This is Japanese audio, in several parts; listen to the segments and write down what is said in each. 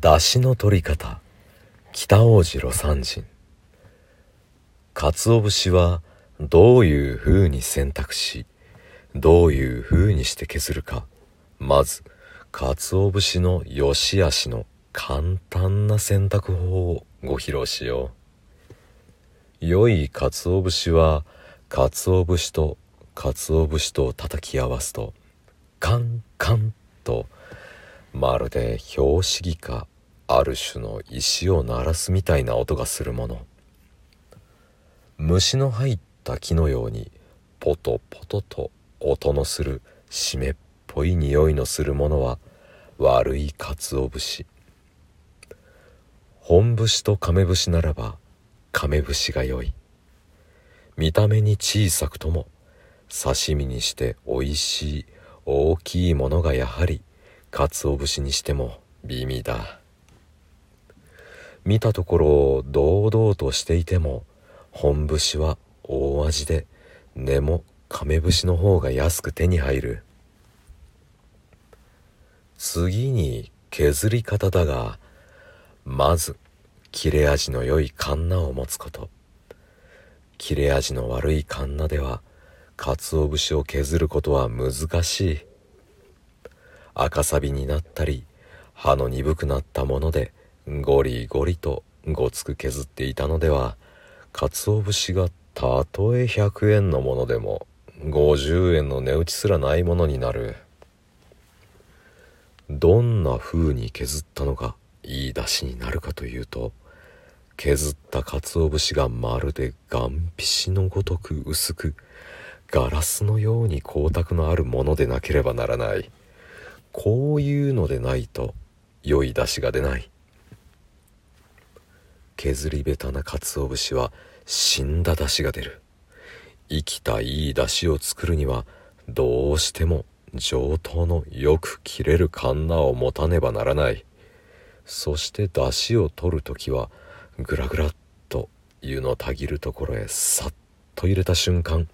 出汁の取り方。北王子魯山人。鰹節はどういう風に選択しどういう風にして削るか。まず鰹節の良し悪しの簡単な選択法をご披露しよう。良い鰹節は鰹節と鰹節と叩き合わすとカンカンとまるで拍子木かある種の石を鳴らすみたいな音がするもの。虫の入った木のようにポトポトと音のする湿っぽい匂いのするものは悪い鰹節。本節と亀節ならば亀節が良い。見た目に小さくとも刺身にしておいしい大きいものがやはり鰹節にしても美味だ。見たところ堂々としていても本節は大味で根も亀節の方が安く手に入る。次に削り方だがまず切れ味の良いカンナを持つこと。切れ味の悪いカンナでは鰹節を削ることは難しい。赤サビになったり刃の鈍くなったものでゴリゴリとごつく削っていたのでは鰹節がたとえ100円のものでも50円の値打ちすらないものになる。どんな風に削ったのがいい出汁になるかというと削った鰹節がまるで岩皮紙のごとく薄くガラスのように光沢のあるものでなければならない。こういうのでないと良い出汁が出ない。削りべたな鰹節は死んだ出汁が出る。生きたいい出汁を作るにはどうしても上等のよく切れるカンナを持たねばならない。そして出汁を取る時はグラグラっと湯のたぎるところへさっと入れた瞬間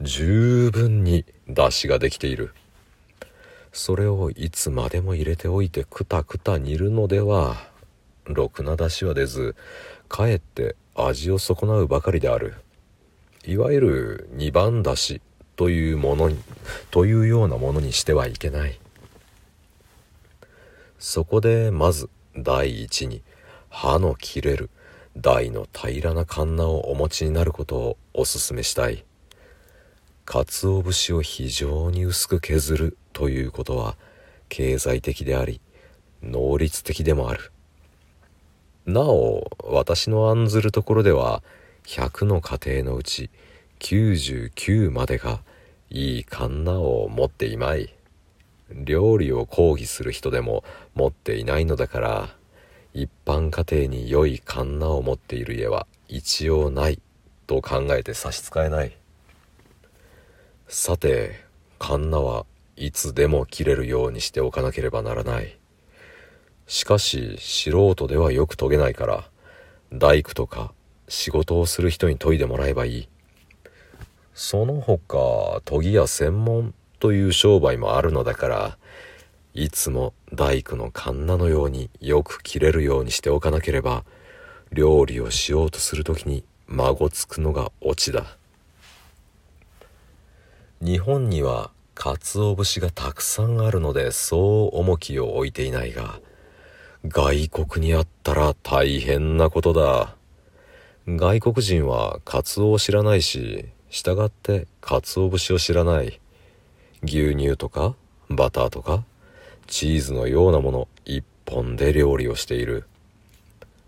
十分に出汁ができている。それをいつまでも入れておいてくたくた煮るのでは。ろくな出汁は出ずかえって味を損なうばかりである。いわゆる二番出汁というものにというようなものにしてはいけない。そこでまず第一に刃の切れる台の平らなカンナをお持ちになることをお勧めしたい。鰹節を非常に薄く削るということは経済的であり能率的でもある。なお私の案ずるところでは100の家庭のうち99までがいいカンナを持っていまい。料理を講義する人でも持っていないのだから一般家庭に良いカンナを持っている家は一応ないと考えて差し支えない。さてカンナはいつでも切れるようにしておかなければならない。しかし素人ではよく研げないから大工とか仕事をする人に研いでもらえばいい。その他研ぎ屋専門という商売もあるのだからいつも大工のカンナのようによく切れるようにしておかなければ料理をしようとする時に孫つくのがオチだ。日本には鰹節がたくさんあるのでそう重きを置いていないが外国にあったら大変なことだ。外国人はカツオを知らないし従って鰹節を知らない。牛乳とかバターとかチーズのようなもの一本で料理をしている。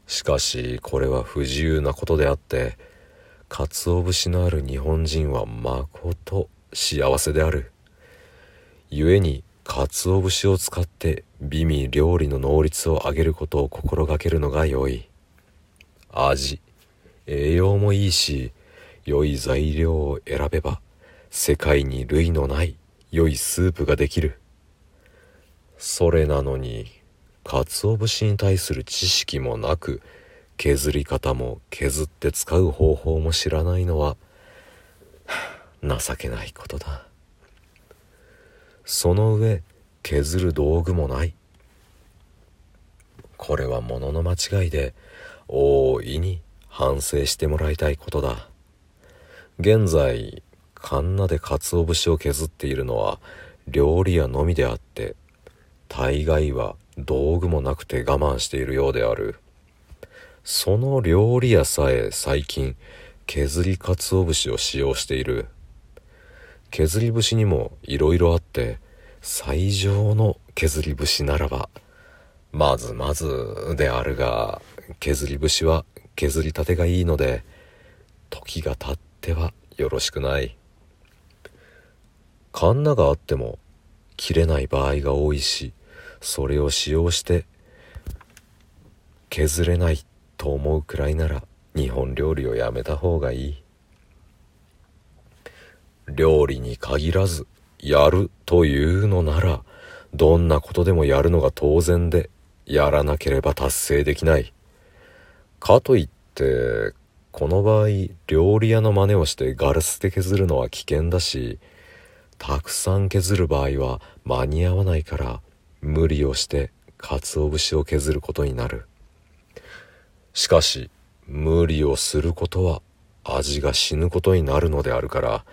しかしこれは不自由なことであって鰹節のある日本人はまこと幸せである。故に鰹節を使って美味料理の能率を上げることを心がけるのが良い味栄養もいいし良い材料を選べば世界に類のない良いスープができるそれなのに鰹節に対する知識もなく削り方も削って使う方法も知らないのは情けないことだその上削る道具もない。これはものの間違いで大いに反省してもらいたいことだ。現在カンナで鰹節を削っているのは料理屋のみであって大概は道具もなくて我慢しているようである。その料理屋さえ最近削り鰹節を使用している。削り節にもいろいろあって最上の削り節ならばまずまずであるが削り節は削りたてがいいので時が経ってはよろしくない。カンナがあっても切れない場合が多いしそれを使用して削れないと思うくらいなら日本料理をやめた方がいい。料理に限らずやるというのならどんなことでもやるのが当然でやらなければ達成できない。かといってこの場合料理屋の真似をしてガラスで削るのは危険だしたくさん削る場合は間に合わないから無理をして鰹節を削ることになる。しかし無理をすることは味が死ぬことになるのであるから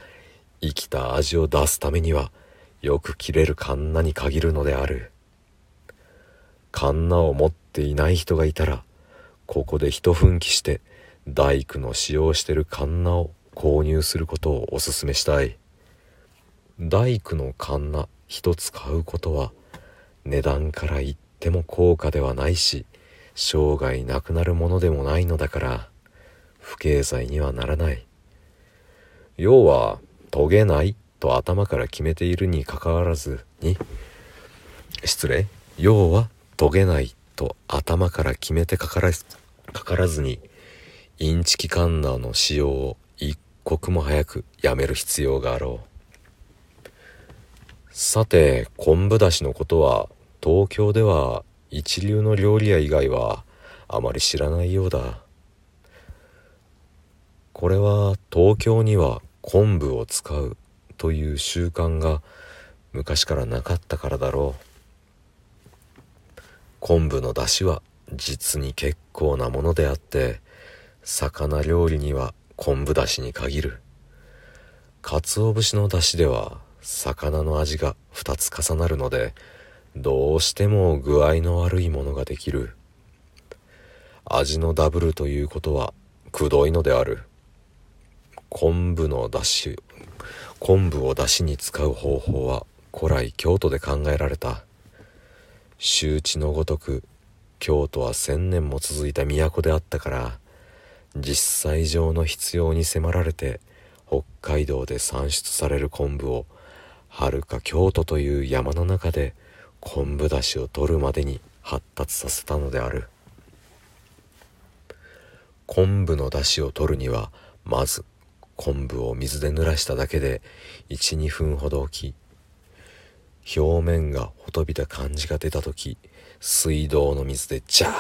生きた味を出すためにはよく切れるカンナに限るのである。カンナを持っていない人がいたらここで一奮起して大工の使用してるカンナを購入することをお勧めしたい。大工のカンナ一つ買うことは値段から言っても高価ではないし生涯なくなるものでもないのだから不経済にはならない。要は遂げないと頭から決めているにかかわらずに失礼要は遂げないと頭から決めてかからかからずにインチキカンナーの使用を一刻も早くやめる必要があろう。さて昆布だしのことは東京では一流の料理屋以外はあまり知らないようだ。これは東京には昆布を使うという習慣が昔からなかったからだろう。昆布の出汁は実に結構なものであって魚料理には昆布だしに限る。鰹節の出汁では魚の味が2つ重なるのでどうしても具合の悪いものができる。味のダブルということはくどいのである。昆布のだし昆布をだしに使う方法は古来京都で考えられた。周知のごとく京都は千年も続いた都であったから実際上の必要に迫られて北海道で産出される昆布をはるか京都という山の中で昆布だしを取るまでに発達させたのである。昆布のだしを取るにはまず昆布を水で濡らしただけで12分ほど置き表面がほとびた感じが出た時水道の水でジャーッ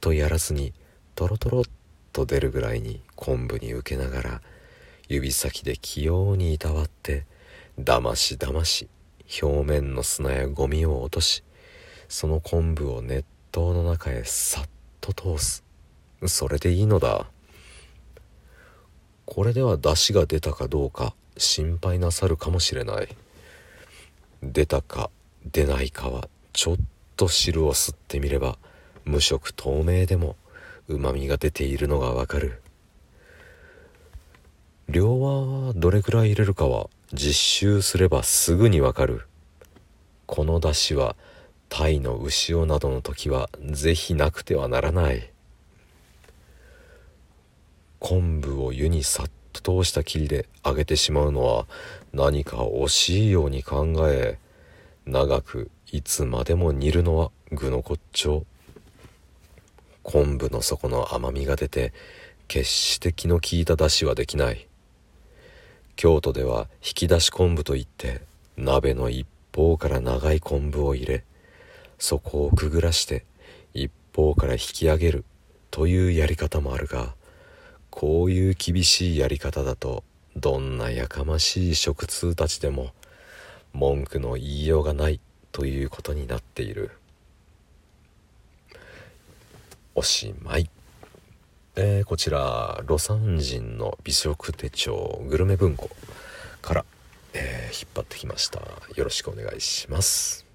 とやらずにトロトロっと出るぐらいに昆布に受けながら指先で器用にいたわってだましだまし表面の砂やゴミを落としその昆布を熱湯の中へさっと通す。それでいいのだ。これでは出汁が出たかどうか心配なさるかもしれない。出たか出ないかはちょっと汁を吸ってみれば無色透明でもうまみが出ているのがわかる。量はどれくらい入れるかは実習すればすぐにわかる。この出汁は鯛の牛尾などの時は是非なくてはならない。昆布を湯にさっと通したきりで揚げてしまうのは何か惜しいように考え長くいつまでも煮るのは具の骨頂。昆布の底の甘みが出て決して気の利いた出汁はできない。京都では引き出し昆布といって鍋の一方から長い昆布を入れそこをくぐらして一方から引き上げるというやり方もあるがこういう厳しいやり方だとどんなやかましい食通たちでも文句の言いようがないということになっているおしまい。えー、こちら、ロサン人の美食手帳グルメ文庫から、えー、引っ張ってきました。よろしくお願いします。